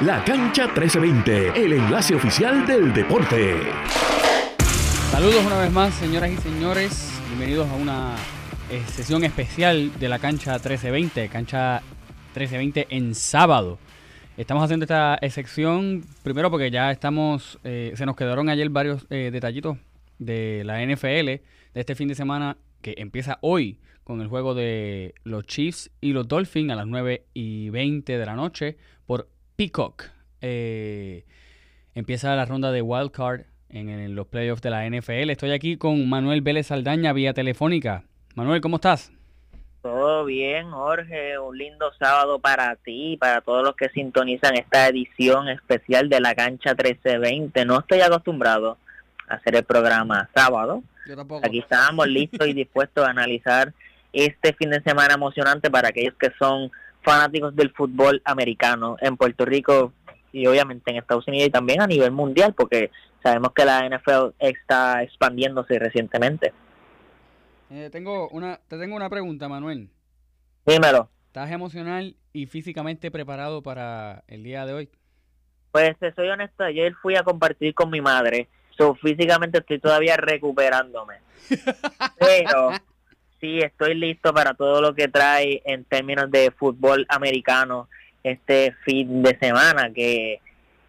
La Cancha 1320, el enlace oficial del deporte. Saludos una vez más, señoras y señores. Bienvenidos a una eh, sesión especial de la Cancha 1320, Cancha 1320 en sábado. Estamos haciendo esta sección primero porque ya estamos, eh, se nos quedaron ayer varios eh, detallitos de la NFL de este fin de semana que empieza hoy con el juego de los Chiefs y los Dolphins a las 9 y 20 de la noche por Peacock. Eh, empieza la ronda de Wild Card en, en, los playoffs de la NFL. Estoy aquí con Manuel Vélez Saldaña vía telefónica. Manuel, ¿cómo estás? Todo bien, Jorge. Un lindo sábado para ti y para todos los que sintonizan esta edición especial de la cancha 1320. No estoy acostumbrado a hacer el programa sábado. Aquí estábamos listos y dispuestos a analizar este fin de semana emocionante para aquellos que son fanáticos del fútbol americano en Puerto Rico y obviamente en Estados Unidos y también a nivel mundial porque sabemos que la NFL está expandiéndose recientemente. Eh, tengo una, te tengo una pregunta, Manuel. Dímelo. ¿Estás emocional y físicamente preparado para el día de hoy? Pues te soy honesto, ayer fui a compartir con mi madre, so, físicamente estoy todavía recuperándome. Pero sí, estoy listo para todo lo que trae en términos de fútbol americano este fin de semana, que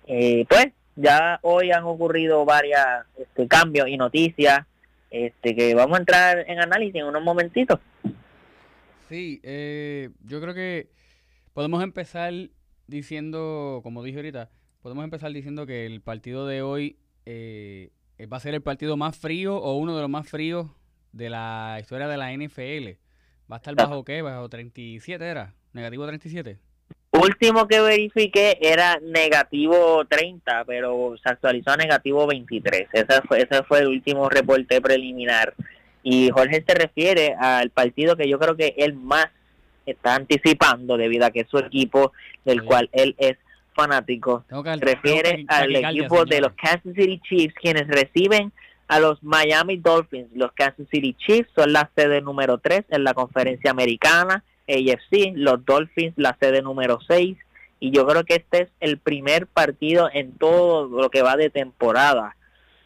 eh, pues ya hoy han ocurrido varios este, cambios y noticias este que vamos a entrar en análisis en unos momentitos. Sí, eh, yo creo que podemos empezar diciendo, como dije ahorita, podemos empezar diciendo que el partido de hoy eh, va a ser el partido más frío o uno de los más fríos de la historia de la NFL. ¿Va a estar bajo qué? ¿Bajo 37 era? ¿Negativo 37? Último que verifiqué era negativo 30, pero se actualizó a negativo 23. Ese fue, ese fue el último reporte preliminar. Y Jorge se refiere al partido que yo creo que él más está anticipando debido a que es su equipo del cual él es fanático. Se refiere al equipo de los Kansas City Chiefs, quienes reciben a los Miami Dolphins. Los Kansas City Chiefs son la sede número 3 en la conferencia americana AFC, los Dolphins la sede número 6 y yo creo que este es el primer partido en todo lo que va de temporada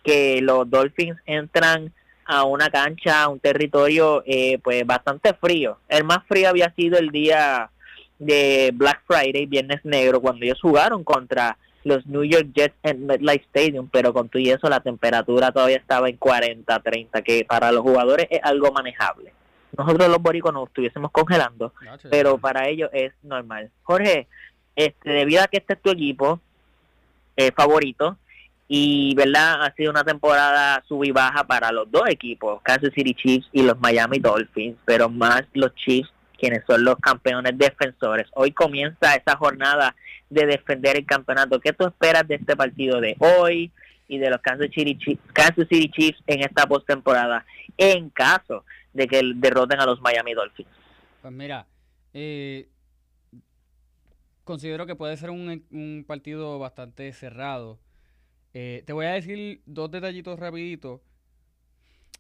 que los Dolphins entran a una cancha, a un territorio eh, pues bastante frío. El más frío había sido el día de Black Friday, Viernes Negro, cuando ellos jugaron contra los New York Jets en MetLife Stadium, pero con todo y eso la temperatura todavía estaba en 40, 30, que para los jugadores es algo manejable. Nosotros los boricos nos estuviésemos congelando, pero para ellos es normal. Jorge, este, debido a que este es tu equipo eh, favorito, y verdad ha sido una temporada sub y baja para los dos equipos, Kansas City Chiefs y los Miami Dolphins, pero más los Chiefs quienes son los campeones defensores. Hoy comienza esa jornada de defender el campeonato. ¿Qué tú esperas de este partido de hoy y de los Kansas City Chiefs, en esta postemporada? En caso de que derroten a los Miami Dolphins. Pues mira, eh, considero que puede ser un, partido bastante cerrado. Eh, te voy a decir dos detallitos rapiditos.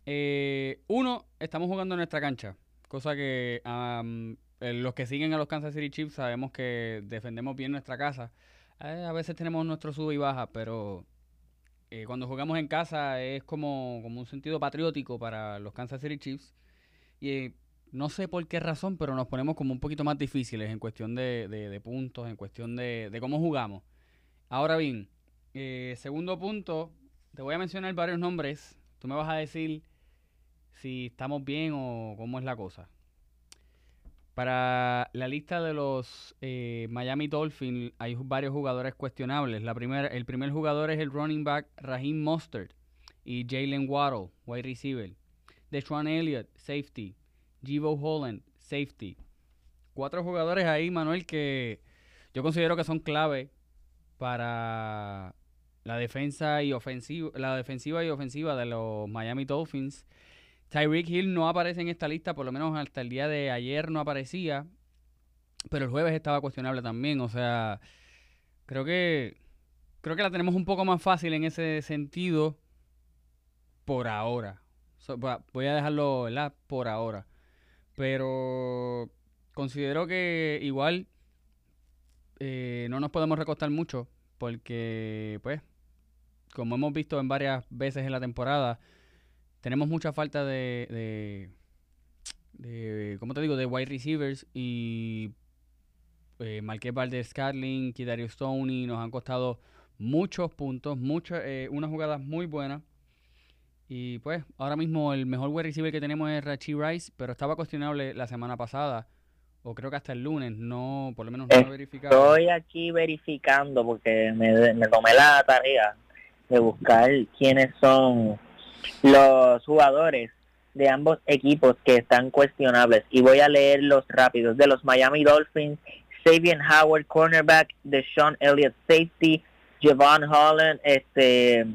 Eh, uno, estamos jugando en nuestra cancha, cosa que los que siguen a los Kansas City Chiefs sabemos que defendemos bien nuestra casa. a veces tenemos nuestro sub y baja, pero cuando jugamos en casa es como, como un sentido patriótico para los Kansas City Chiefs. Y eh, no sé por qué razón, pero nos ponemos como un poquito más difíciles en cuestión de, puntos, en cuestión de, cómo jugamos. Ahora bien, eh, segundo punto, te voy a mencionar varios nombres. Tú me vas a decir si estamos bien o cómo es la cosa. Para la lista de los eh, Miami Dolphins hay varios jugadores cuestionables. La primera, el primer jugador es el running back Raheem Mustard y Jalen Waddle, wide receiver. Deshaun Elliott, safety. Jivo Holland, safety. Cuatro jugadores ahí, Manuel, que yo considero que son clave para la defensa y ofensiva, la defensiva y ofensiva de los Miami Dolphins. Tyreek Hill no aparece en esta lista, por lo menos hasta el día de ayer no aparecía, pero el jueves estaba cuestionable también, o sea, creo que creo que la tenemos un poco más fácil en ese sentido por ahora voy a dejarlo. Por ahora. Pero considero que igual eh, no nos podemos recostar mucho porque, pues, como hemos visto en varias veces en la temporada, tenemos mucha falta de, de, de ¿cómo te digo?, de wide receivers y eh, Marqués Valdez Scatling, Kidario Stoney nos han costado muchos puntos, muchas, eh, unas jugadas muy buenas. Y pues, ahora mismo el mejor wide receiver que tenemos es Rachi Rice, pero estaba cuestionable la semana pasada, o creo que hasta el lunes, no, por lo menos no he verificado. Estoy aquí verificando porque me, me tomé la tarea de buscar quiénes son los jugadores de ambos equipos que están cuestionables. Y voy a leer los rápidos. De los Miami Dolphins Sabian Howard, cornerback, Deshaun Elliott, safety, Javon Holland, este,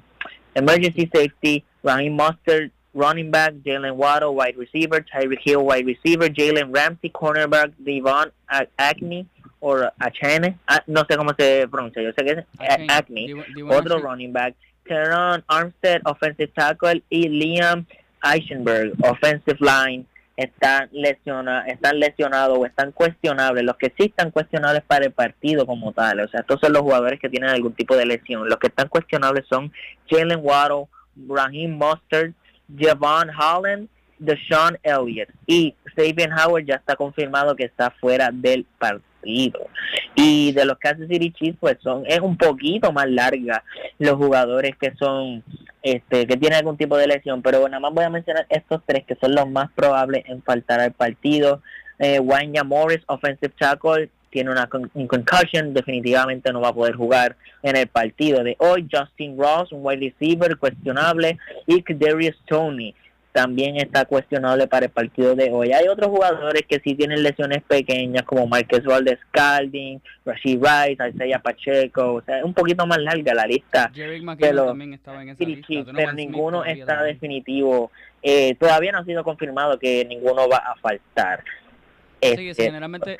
emergency safety, Raheem Mustard, running back, Jalen Waddle, wide receiver, Tyreek Hill, wide receiver, Jalen Ramsey, cornerback, Devon Acne, o Achene, ah, no sé cómo se pronuncia, yo sé que es Acne, otro running back, Teron Armstead, offensive tackle, y Liam Eichenberg, offensive line, están lesionados, están lesionados o están cuestionables, los que sí están cuestionables para el partido como tal, o sea, estos son los jugadores que tienen algún tipo de lesión, los que están cuestionables son Jalen Waddle, Raheem Mustard, Javon Holland, Deshaun Elliott. Y Sabian Howard ya está confirmado que está fuera del partido. Y de los Kansas City Chiefs, pues son, es un poquito más larga los jugadores que son, este, que tienen algún tipo de lesión, pero nada más voy a mencionar estos tres que son los más probables en faltar al partido. Eh, Morris, offensive tackle, tiene una concussion, definitivamente no va a poder jugar en el partido de hoy. Justin Ross, un wide receiver cuestionable, y Darius Tony también está cuestionable para el partido de hoy. Hay otros jugadores que sí tienen lesiones pequeñas, como Marquez Valdez Calding, Rashid Rice, Isaiah Pacheco, o sea, es un poquito más larga la lista. Pero, también estaba en esa lista. pero ninguno está definitivo. Eh, todavía no ha sido confirmado que ninguno va a faltar. sí, este, generalmente...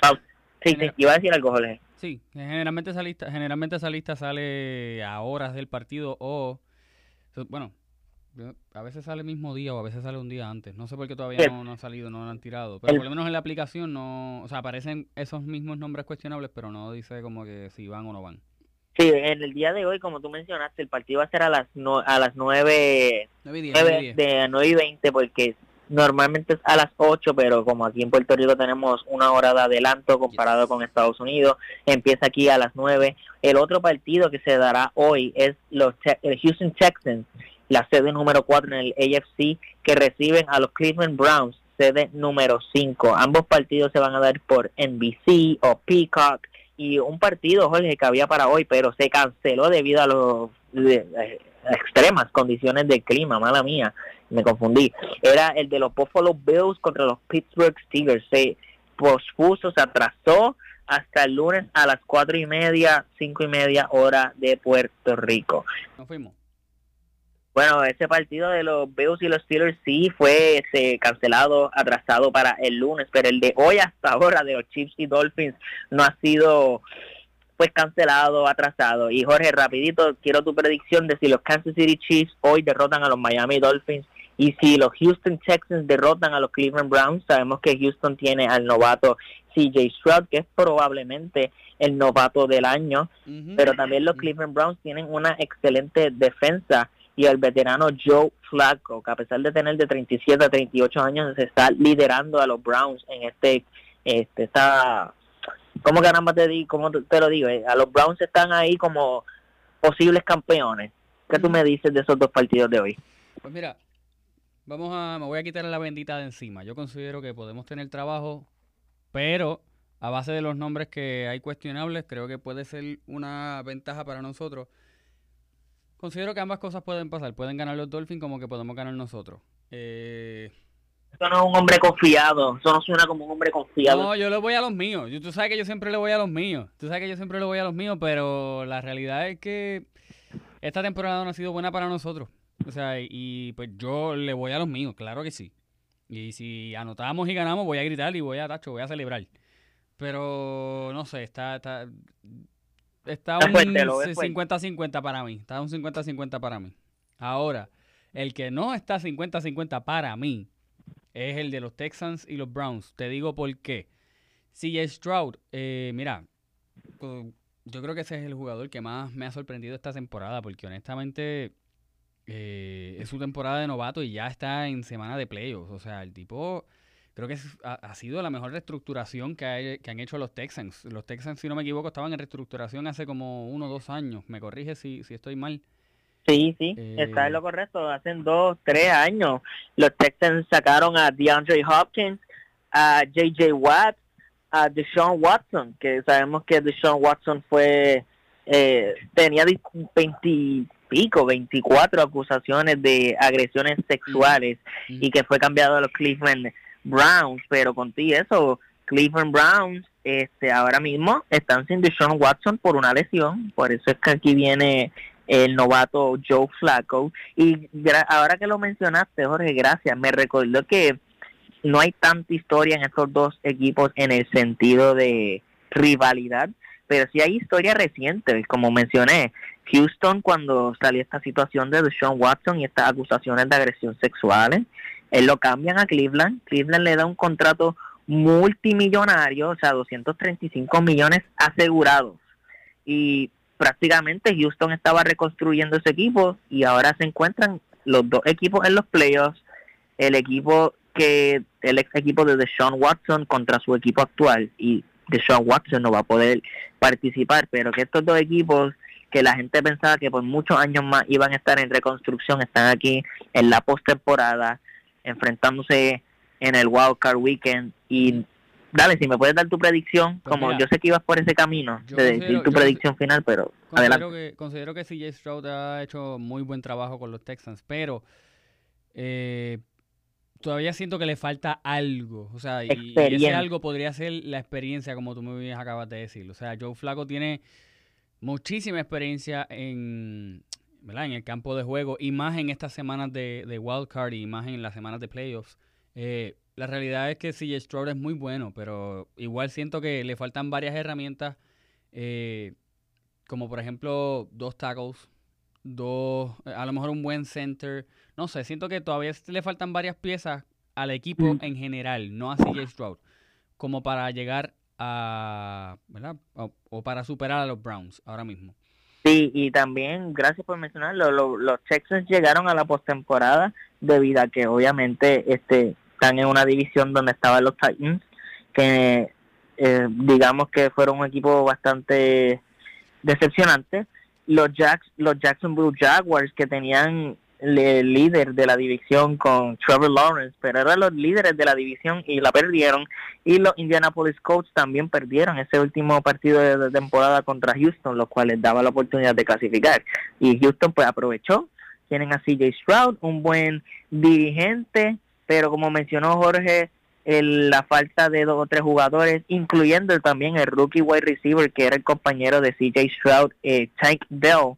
Sí, sí, iba a decir algo, Jorge. Sí, generalmente esa lista, generalmente esa lista sale a horas del partido o, bueno, a veces sale el mismo día o a veces sale un día antes. No sé por qué todavía no, han salido, no lo han tirado. Pero por lo menos en la aplicación no, o sea, aparecen esos mismos nombres cuestionables, pero no dice como que si van o no van. Sí, en el día de hoy, como tú mencionaste, el partido va a ser a las no, a las 9, 9, y de 9 y 20 porque normalmente es a las 8, pero como aquí en Puerto Rico tenemos una hora de adelanto comparado con Estados Unidos, empieza aquí a las 9. El otro partido que se dará hoy es los el Houston Texans la sede número 4 en el AFC, que reciben a los Cleveland Browns, sede número 5. Ambos partidos se van a dar por NBC o Peacock y un partido, Jorge, que había para hoy, pero se canceló debido a los eh, extremas condiciones del clima, mala mía, me confundí. Era el de los Buffalo Bills contra los Pittsburgh Steelers. Se pospuso, se atrasó hasta el lunes a las cuatro y media, cinco y media hora de Puerto Rico. Nos fuimos. Bueno, ese partido de los Bills y los Steelers sí fue este, cancelado, atrasado para el lunes, pero el de hoy hasta ahora de los Chiefs y Dolphins no ha sido pues cancelado, atrasado. Y Jorge, rapidito, quiero tu predicción de si los Kansas City Chiefs hoy derrotan a los Miami Dolphins y si los Houston Texans derrotan a los Cleveland Browns. Sabemos que Houston tiene al novato CJ Stroud, que es probablemente el novato del año, pero también los Cleveland Browns tienen una excelente defensa y el veterano Joe Flacco, que a pesar de tener de 37 a 38 años, se está liderando a los Browns en este, este está, ¿cómo caramba te, di, cómo te lo digo? Eh, a los Browns están ahí como posibles campeones. ¿Qué tú me dices de esos dos partidos de hoy? Pues mira, vamos a, me voy a quitar la bendita de encima. Yo considero que podemos tener trabajo, pero a base de los nombres que hay cuestionables, creo que puede ser una ventaja para nosotros Considero que ambas cosas pueden pasar. Pueden ganar los Dolphins como que podemos ganar nosotros. Eh... Eso no es un hombre confiado. Eso no suena como un hombre confiado. No, yo le voy a los míos. Tú sabes que yo siempre le voy a los míos. Tú sabes que yo siempre le voy a los míos, pero la realidad es que esta temporada no ha sido buena para nosotros. O sea, y pues yo le voy a los míos, claro que sí. Y si anotamos y ganamos, voy a gritar y voy a, tacho, voy a celebrar. Pero no sé, está, está Está un 50-50 para mí. Está un 50-50 para mí. Ahora, el que no está 50-50 para mí es el de los Texans y los Browns. Te digo por qué. Si Stroud, eh, mira, yo creo que ese es el jugador que más me ha sorprendido esta temporada, porque honestamente eh, es su temporada de novato y ya está en semana de playoffs. O sea, el tipo creo que ha, sido la mejor reestructuración que, que, han hecho los Texans. Los Texans, si no me equivoco, estaban en reestructuración hace como uno o dos años. Me corrige si, si estoy mal. Sí, sí, está en lo eh, correcto. Hace dos, tres años los Texans sacaron a DeAndre Hopkins, a J.J. Watt, a Deshaun Watson, que sabemos que Deshaun Watson fue eh, tenía 20 pico, 24 acusaciones de agresiones sexuales y que fue cambiado a los Cleveland Browns, pero contigo eso, Cleveland Browns este ahora mismo están sin Deshaun Watson por una lesión, por eso es que aquí viene el novato Joe Flacco. Y ahora que lo mencionaste Jorge, gracias, me recordó que no hay tanta historia en estos dos equipos en el sentido de rivalidad, pero sí hay historia reciente, como mencioné, Houston cuando salió esta situación de Deshaun Watson y estas acusaciones de agresión sexuales, él lo cambian a Cleveland, Cleveland le da un contrato multimillonario, o sea, 235 millones asegurados. Y prácticamente Houston estaba reconstruyendo ese equipo y ahora se encuentran los dos equipos en los playoffs, el equipo que el ex equipo de Deshaun Watson contra su equipo actual. Y Deshaun Watson no va a poder participar, pero que estos dos equipos que la gente pensaba que por muchos años más iban a estar en reconstrucción, están aquí en la postemporada, enfrentándose en el Wild Card Weekend. Y dale, si me puedes dar tu predicción, pues como yo sé que ibas por ese camino de decir tu predicción final, pero considero adelante. Que, considero que CJ Stroud ha hecho muy buen trabajo con los Texans, pero eh, todavía siento que le falta algo. O sea, y, ese algo podría ser la experiencia, como tú me acabas de decir. O sea, Joe Flaco tiene muchísima experiencia en, ¿verdad? en el campo de juego y más en estas semanas de, de wild card y más en las semanas de playoffs. Eh, la realidad es que CJ Stroud es muy bueno, pero igual siento que le faltan varias herramientas, eh, como por ejemplo dos tackles, dos, a lo mejor un buen center. No sé, siento que todavía le faltan varias piezas al equipo mm. en general, no a CJ Stroud, como para llegar a, ¿verdad? O, para superar a los Browns ahora mismo. Sí, y también, gracias por mencionarlo, los Texans llegaron a la postemporada debido a que obviamente este están en una división donde estaban los Titans, que eh, digamos que fueron un equipo bastante decepcionante. Los, Jacks, los Jacksonville Jaguars que tenían el líder de la división con Trevor Lawrence, pero eran los líderes de la división y la perdieron. Y los Indianapolis Colts también perdieron ese último partido de temporada contra Houston, lo cual les daba la oportunidad de clasificar. Y Houston pues aprovechó. Tienen a CJ Stroud, un buen dirigente, pero como mencionó Jorge, la falta de dos o tres jugadores, incluyendo también el rookie wide receiver que era el compañero de CJ Stroud, eh, Tank Bell,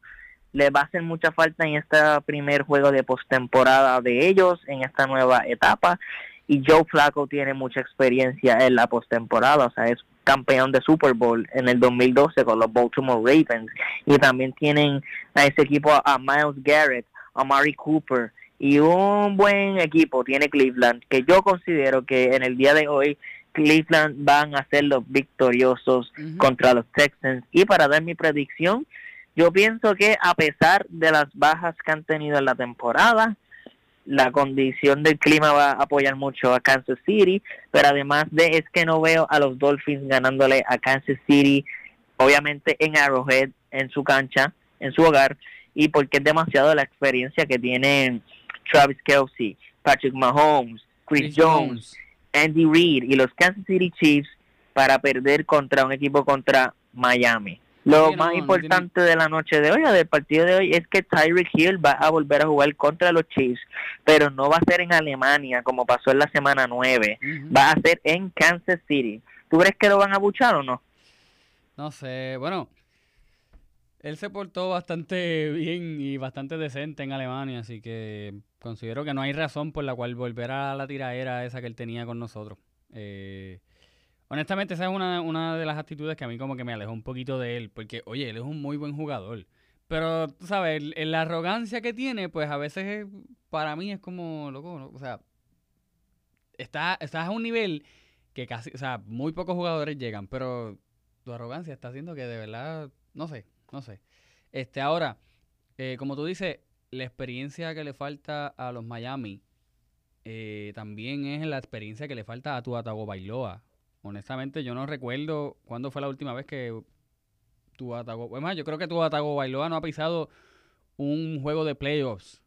le va a hacer mucha falta en este primer juego de postemporada de ellos, en esta nueva etapa. Y Joe Flacco tiene mucha experiencia en la postemporada, o sea, es campeón de Super Bowl en el 2012 con los Baltimore Ravens. Y también tienen a ese equipo a Miles Garrett, a Mari Cooper. Y un buen equipo tiene Cleveland, que yo considero que en el día de hoy Cleveland van a ser los victoriosos contra los Texans. Y para dar mi predicción, yo pienso que a pesar de las bajas que han tenido en la temporada, la condición del clima va a apoyar mucho a Kansas City, pero además de es que no veo a los Dolphins ganándole a Kansas City, obviamente en Arrowhead, en su cancha, en su hogar, y porque es demasiado la experiencia que tienen Travis Kelsey, Patrick Mahomes, Chris, Jones, Andy Reid y los Kansas City Chiefs para perder contra un equipo contra Miami. Lo más importante de la noche de hoy, o del partido de hoy, es que Tyreek Hill va a volver a jugar contra los Chiefs, pero no va a ser en Alemania como pasó en la semana 9, va a ser en Kansas City. ¿Tú crees que lo van a buchar o no? No sé, bueno, él se portó bastante bien y bastante decente en Alemania, así que considero que no hay razón por la cual volver a la tiraera esa que él tenía con nosotros. Eh, Honestamente, esa es una, una, de las actitudes que a mí como que me alejó un poquito de él, porque, oye, él es un muy buen jugador. Pero, tú sabes, la arrogancia que tiene, pues a veces para mí es como, loco, o sea, está, estás a un nivel que casi, o sea, muy pocos jugadores llegan, pero tu arrogancia está haciendo que de verdad, no sé, no sé. Este, ahora, eh, como tú dices, la experiencia que le falta a los Miami eh, también es la experiencia que le falta a tu Atago Bailoa. Honestamente, yo no recuerdo cuándo fue la última vez que tu Atago. Además, yo creo que tu Atago Bailoa no ha pisado un juego de playoffs.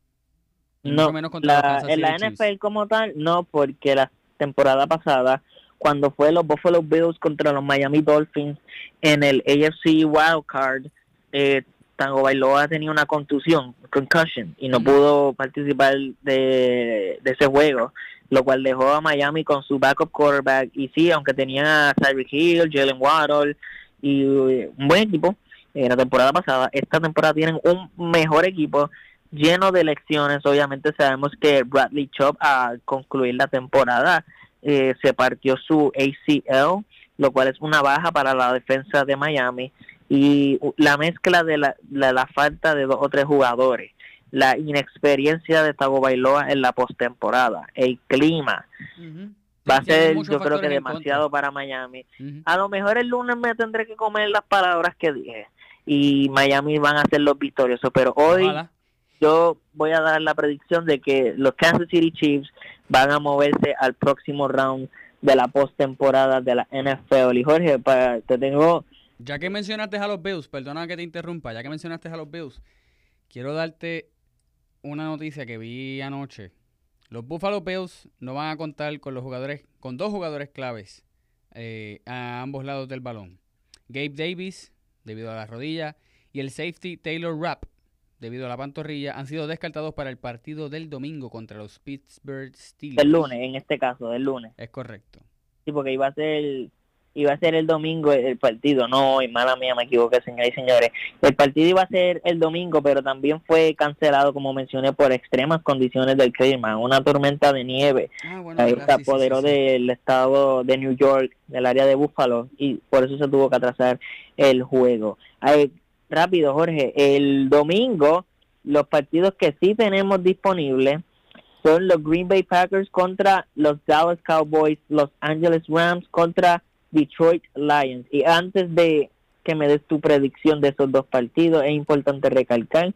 No, menos contra en la NFL como tal, no, porque la temporada pasada, cuando fue los Buffalo Bills contra los Miami Dolphins en el AFC Wild Card, eh, Tango Bailoa tenía una contusión, concussion, y no pudo participar de, ese juego, lo cual dejó a Miami con su backup quarterback. Y sí, aunque tenía a Tyreek Hill, Jalen Waddle y un buen equipo en la temporada pasada, esta temporada tienen un mejor equipo lleno de lecciones. Obviamente sabemos que Bradley Chop al concluir la temporada eh, se partió su ACL, lo cual es una baja para la defensa de Miami y la mezcla de la, la, falta de dos o tres jugadores, la inexperiencia de Tago Bailoa en la postemporada, el clima, va a ser yo creo que demasiado para Miami. A lo mejor el lunes me tendré que comer las palabras que dije y Miami van a ser los victoriosos, pero hoy yo voy a dar la predicción de que los Kansas City Chiefs van a moverse al próximo round de la postemporada de la NFL. Y Jorge, para, te tengo ya que mencionaste a los Bills, perdona que te interrumpa, ya que mencionaste a los Bills, quiero darte una noticia que vi anoche. Los Buffalo Bills no van a contar con los jugadores, con dos jugadores claves eh, a ambos lados del balón. Gabe Davis, debido a la rodilla, y el safety Taylor Rapp, debido a la pantorrilla, han sido descartados para el partido del domingo contra los Pittsburgh Steelers. El lunes, en este caso, del lunes. Es correcto. Sí, porque iba a ser iba a ser el domingo el partido, no, y mala mía, me equivoqué, señoras y señores. El partido iba a ser el domingo, pero también fue cancelado, como mencioné, por extremas condiciones del clima. Una tormenta de nieve ah, se apoderó del estado de New York, del área de Buffalo, y por eso se tuvo que atrasar el juego. rápido, Jorge, el domingo, los partidos que sí tenemos disponibles son los Green Bay Packers contra los Dallas Cowboys, Los Angeles Rams contra Detroit Lions. Y antes de que me des tu predicción de esos dos partidos, es importante recalcar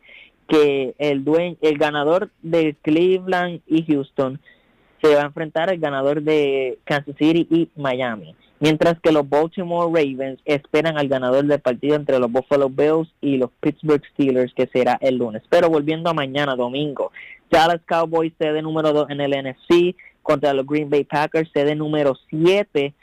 que el dueño, el ganador de Cleveland y Houston se va a enfrentar al ganador de Kansas City y Miami. Mientras que los Baltimore Ravens esperan al ganador del partido entre los Buffalo Bills y los Pittsburgh Steelers, que será el lunes. Pero volviendo a mañana, domingo, Dallas Cowboys sede número 2 en el NFC contra los Green Bay Packers, sede número 7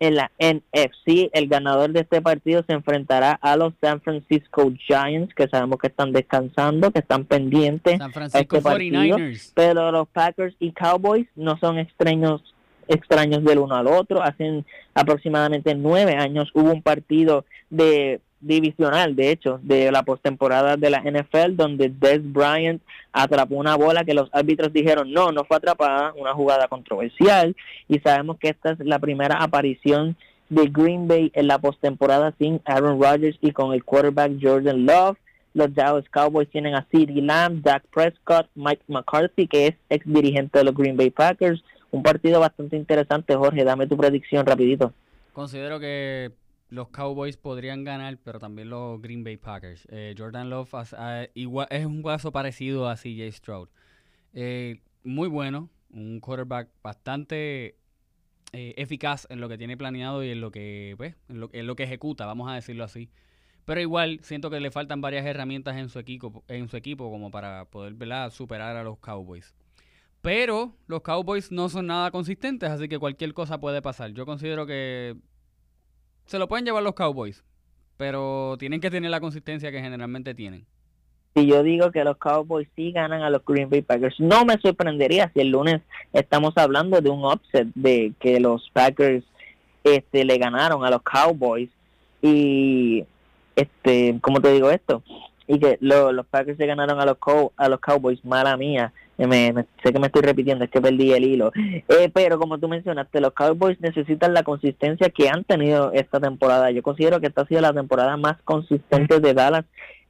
en la NFC. El ganador de este partido se enfrentará a los San Francisco Giants, que sabemos que están descansando, que están pendientes San Francisco a este 49ers. Pero los Packers y Cowboys no son extraños extraños del uno al otro. Hace aproximadamente nueve años hubo un partido de divisional, de hecho, de la postemporada de la NFL, donde Des Bryant atrapó una bola que los árbitros dijeron no, no fue atrapada, una jugada controversial, y sabemos que esta es la primera aparición de Green Bay en la postemporada sin Aaron Rodgers y con el quarterback Jordan Love. Los Dallas Cowboys tienen a CeeDee Lamb, Dak Prescott, Mike McCarthy, que es ex dirigente de los Green Bay Packers. Un partido bastante interesante, Jorge. Dame tu predicción rapidito. Considero que los Cowboys podrían ganar, pero también los Green Bay Packers. Eh, Jordan Love es un caso parecido a CJ Stroud. Eh, muy bueno, un quarterback bastante eh, eficaz en lo que tiene planeado y en lo que, pues, en lo, que ejecuta, vamos a decirlo así. Pero igual siento que le faltan varias herramientas en su equipo, en su equipo como para poder superar a los Cowboys. Pero los Cowboys no son nada consistentes, así que cualquier cosa puede pasar. Yo considero que se lo pueden llevar los Cowboys, pero tienen que tener la consistencia que generalmente tienen. Si yo digo que los Cowboys sí ganan a los Green Bay Packers, no me sorprendería si el lunes estamos hablando de un upset de que los Packers este le ganaron a los Cowboys y este, ¿cómo te digo esto? Y que los Packers se ganaron a los a los Cowboys, mala mía me, sé que me estoy repitiendo, es que perdí el hilo. Eh, pero como tú mencionaste, los Cowboys necesitan la consistencia que han tenido esta temporada. Yo considero que esta ha sido la temporada más consistente de Dallas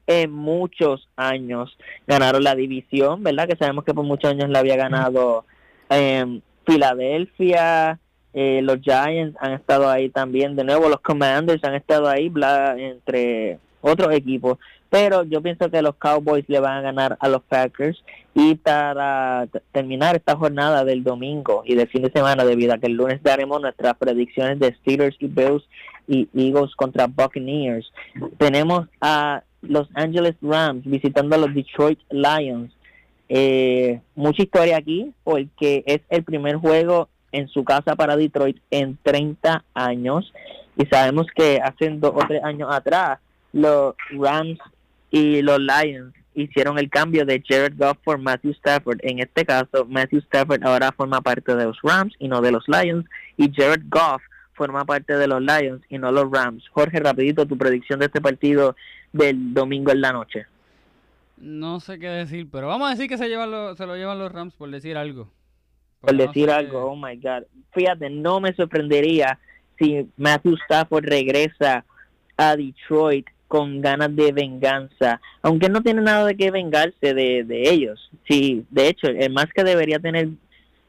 en muchos años. Ganaron la división, ¿verdad? Que sabemos que por muchos años la había ganado eh, Filadelfia, eh, los Giants han estado ahí también, de nuevo los Commanders han estado ahí, bla, entre otros equipos, pero yo pienso que los Cowboys le van a ganar a los Packers y para terminar esta jornada del domingo y del fin de semana, debido a que el lunes daremos nuestras predicciones de Steelers y Bills y Eagles contra Buccaneers, tenemos a Los Angeles Rams visitando a los Detroit Lions. Eh, mucha historia aquí porque es el primer juego en su casa para Detroit en 30 años y sabemos que hace dos o tres años atrás los Rams y los Lions hicieron el cambio de Jared Goff por Matthew Stafford. En este caso, Matthew Stafford ahora forma parte de los Rams y no de los Lions. Y Jared Goff forma parte de los Lions y no los Rams. Jorge, rapidito, tu predicción de este partido del domingo en la noche. No sé qué decir, pero vamos a decir que se, llevan se lo llevan los Rams por decir algo. Por decir algo, oh my God. Fíjate, no me sorprendería si Matthew Stafford regresa a Detroit con ganas de venganza, aunque no tiene nada de que vengarse de, ellos. Sí, de hecho, el más que debería tener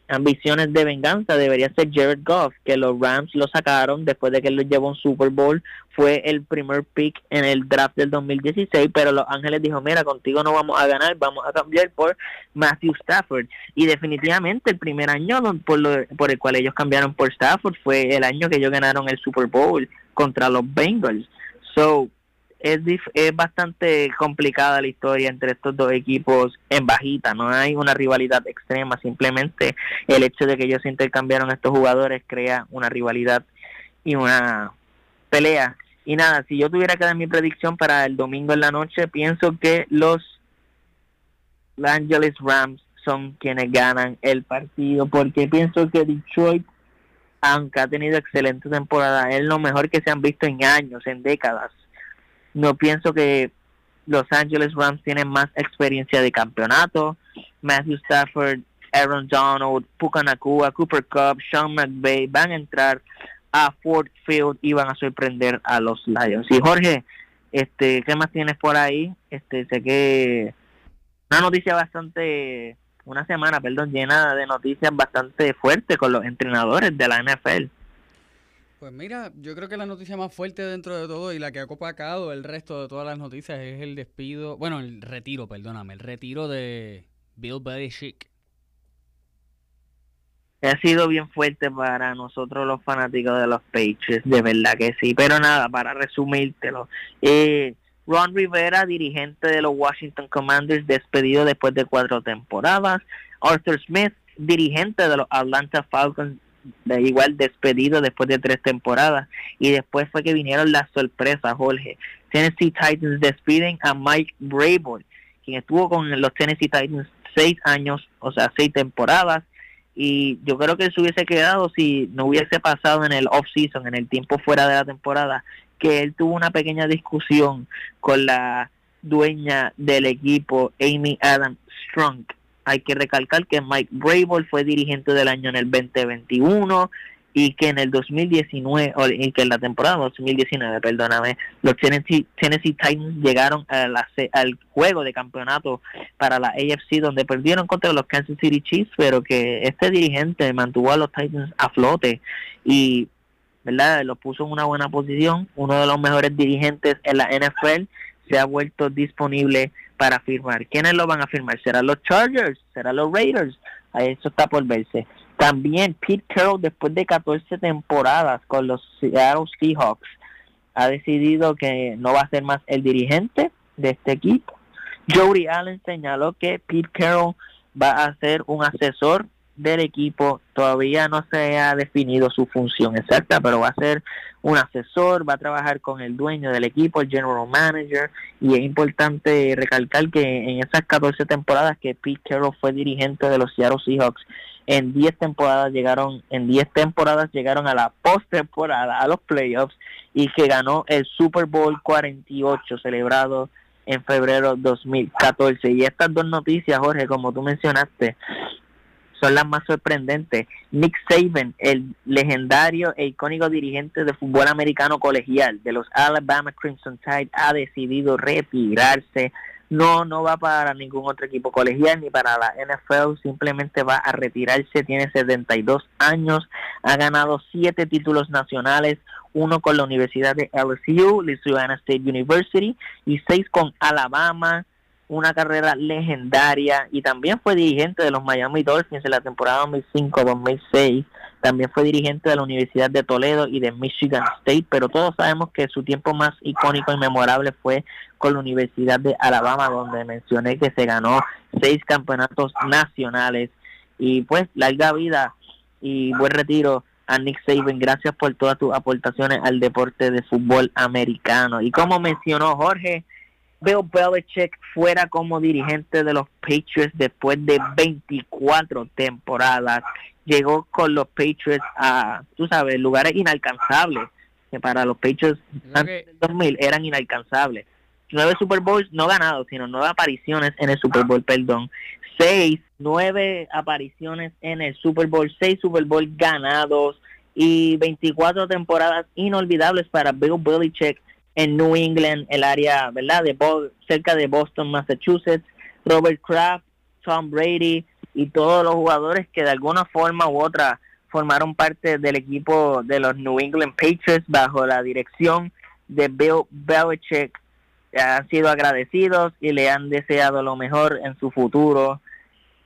ambiciones de venganza debería ser Jared Goff, que los Rams lo sacaron después de que lo llevó un Super Bowl, fue el primer pick en el draft del 2016, pero Los Ángeles dijo, mira, contigo no vamos a ganar, vamos a cambiar por Matthew Stafford. Y definitivamente el primer año por, por el cual ellos cambiaron por Stafford fue el año que ellos ganaron el Super Bowl contra los Bengals. So, es, es bastante complicada la historia entre estos dos equipos en bajita, no hay una rivalidad extrema, simplemente el hecho de que ellos intercambiaron estos jugadores crea una rivalidad y una pelea. Y nada, si yo tuviera que dar mi predicción para el domingo en la noche, pienso que los Los Angeles Rams son quienes ganan el partido, porque pienso que Detroit, aunque ha tenido excelente temporada, es lo mejor que se han visto en años, en décadas no pienso que Los Angeles Rams tienen más experiencia de campeonato. Matthew Stafford, Aaron Donald, Puka Nakua, Cooper Cup, Sean McVay van a entrar a Ford Field y van a sorprender a los Lions. Y Jorge, este, ¿qué más tienes por ahí? Este, sé que una noticia bastante, una semana, perdón, llena de noticias bastante fuertes con los entrenadores de la NFL. Pues mira, yo creo que la noticia más fuerte dentro de todo y la que ha copacado el resto de todas las noticias es el despido, bueno, el retiro, perdóname, el retiro de Bill Belichick. Ha sido bien fuerte para nosotros los fanáticos de los Patriots, de verdad que sí. Pero nada, para resumírtelo. Eh, Ron Rivera, dirigente de los Washington Commanders, despedido después de cuatro temporadas. Arthur Smith, dirigente de los Atlanta Falcons, de igual despedido después de tres temporadas. Y después fue que vinieron las sorpresas Jorge. Tennessee Titans despiden a Mike Brable quien estuvo con los Tennessee Titans seis años o sea seis temporadas. Y yo creo que se hubiese quedado si no hubiese pasado en el off season en el tiempo fuera de la temporada que él tuvo una pequeña discusión con la dueña del equipo Amy Adams Strong hay que recalcar que Mike Brable fue dirigente del año en el 2021 y que en el 2019, o y que en la temporada 2019, perdóname, los Tennessee, Titans llegaron a al juego de campeonato para la AFC donde perdieron contra los Kansas City Chiefs, pero que este dirigente mantuvo a los Titans a flote y ¿verdad? los puso en una buena posición, uno de los mejores dirigentes en la NFL se ha vuelto disponible para firmar. ¿Quiénes lo van a firmar? ¿Serán los Chargers? ¿Serán los Raiders? Eso está por verse. También Pete Carroll, después de 14 temporadas con los Seattle Seahawks, ha decidido que no va a ser más el dirigente de este equipo. Jody Allen señaló que Pete Carroll va a ser un asesor del equipo. Todavía no se ha definido su función exacta, pero va a ser un asesor, va a trabajar con el dueño del equipo, el general manager, y es importante recalcar que en esas 14 temporadas que Pete Carroll fue dirigente de los Seattle Seahawks, en 10 temporadas llegaron en 10 temporadas llegaron a la postemporada, a los playoffs y que ganó el Super Bowl 48 celebrado en febrero 2014. Y estas dos noticias, Jorge, como tú mencionaste, son las más sorprendentes. Nick Saban, el legendario e icónico dirigente de fútbol americano colegial de los Alabama Crimson Tide, ha decidido retirarse no, no va para ningún otro equipo colegial ni para la NFL, simplemente va a retirarse, tiene 72 años, ha ganado siete títulos nacionales, uno con la Universidad de LSU, Louisiana State University, y seis con Alabama, una carrera legendaria y también fue dirigente de los Miami Dolphins en la temporada 2005-2006. También fue dirigente de la Universidad de Toledo y de Michigan State, pero todos sabemos que su tiempo más icónico y memorable fue con la Universidad de Alabama, donde mencioné que se ganó seis campeonatos nacionales. Y pues, larga vida y buen retiro a Nick Saban. Gracias por todas tus aportaciones al deporte de fútbol americano. Y como mencionó Jorge, Bill Belichick fuera como dirigente de los Patriots después de 24 temporadas. Llegó con los Patriots a, tú sabes, lugares inalcanzables, que para los Patriots antes del 2000 eran inalcanzables. Nueve Super Bowls no ganados, sino nueve apariciones en el Super Bowl, perdón. Seis, nueve apariciones en el Super Bowl, seis Super Bowl ganados y 24 temporadas inolvidables para Bill Belichick en New England, el área, ¿verdad? De cerca de Boston, Massachusetts, Robert Kraft, Tom Brady y todos los jugadores que de alguna forma u otra formaron parte del equipo de los New England Patriots bajo la dirección de Bill Belichick han sido agradecidos y le han deseado lo mejor en su futuro.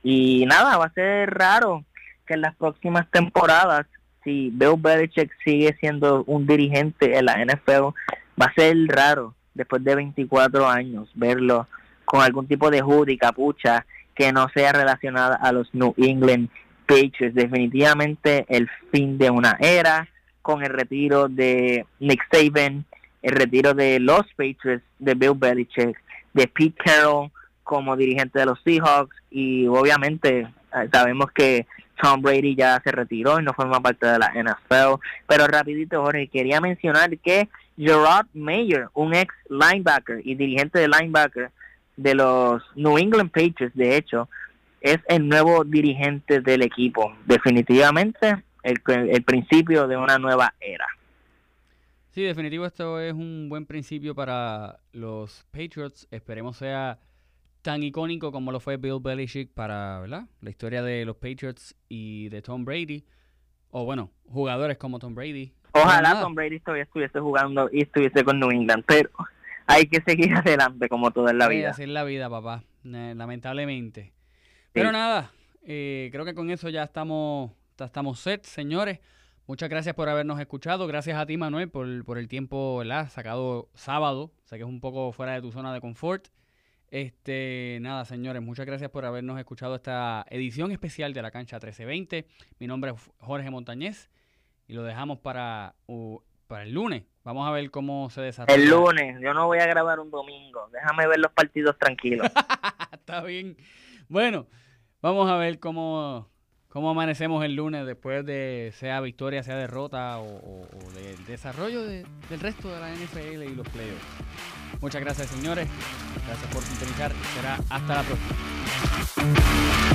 Y nada, va a ser raro que en las próximas temporadas, si Bill Belichick sigue siendo un dirigente en la NFL, va a ser raro después de 24 años verlo con algún tipo de hoodie, capucha que no sea relacionada a los New England Patriots. Definitivamente el fin de una era con el retiro de Nick Saban, el retiro de los Patriots, de Bill Belichick, de Pete Carroll como dirigente de los Seahawks y obviamente eh, sabemos que Tom Brady ya se retiró y no forma parte de la NFL. Pero rapidito, Jorge, quería mencionar que Gerard Mayer, un ex linebacker y dirigente de linebacker de los New England Patriots, de hecho, es el nuevo dirigente del equipo. Definitivamente el, el principio de una nueva era. Sí, definitivo esto es un buen principio para los Patriots. Esperemos sea tan icónico como lo fue Bill Belichick para la historia de los Patriots y de Tom Brady. O bueno, jugadores como Tom Brady. Ojalá Tom Brady todavía estuviese jugando y estuviese con New England, pero hay que seguir adelante como todo en la vida. Así es la vida, papá, lamentablemente. Pero nada, eh, creo que con eso ya estamos, estamos set, señores. Muchas gracias por habernos escuchado. Gracias a ti, Manuel, por, por el tiempo ¿verdad? sacado sábado. Sé que es un poco fuera de tu zona de confort. Este, nada, señores, muchas gracias por habernos escuchado esta edición especial de la cancha 1320. Mi nombre es Jorge Montañez y lo dejamos para, para el lunes. Vamos a ver cómo se desarrolla. El lunes, yo no voy a grabar un domingo. Déjame ver los partidos tranquilos. Está bien. Bueno, vamos a ver cómo, cómo amanecemos el lunes después de sea victoria, sea derrota o, del desarrollo del resto de la NFL y los playoffs. Muchas gracias, señores. Gracias por sintonizar. Será hasta la próxima.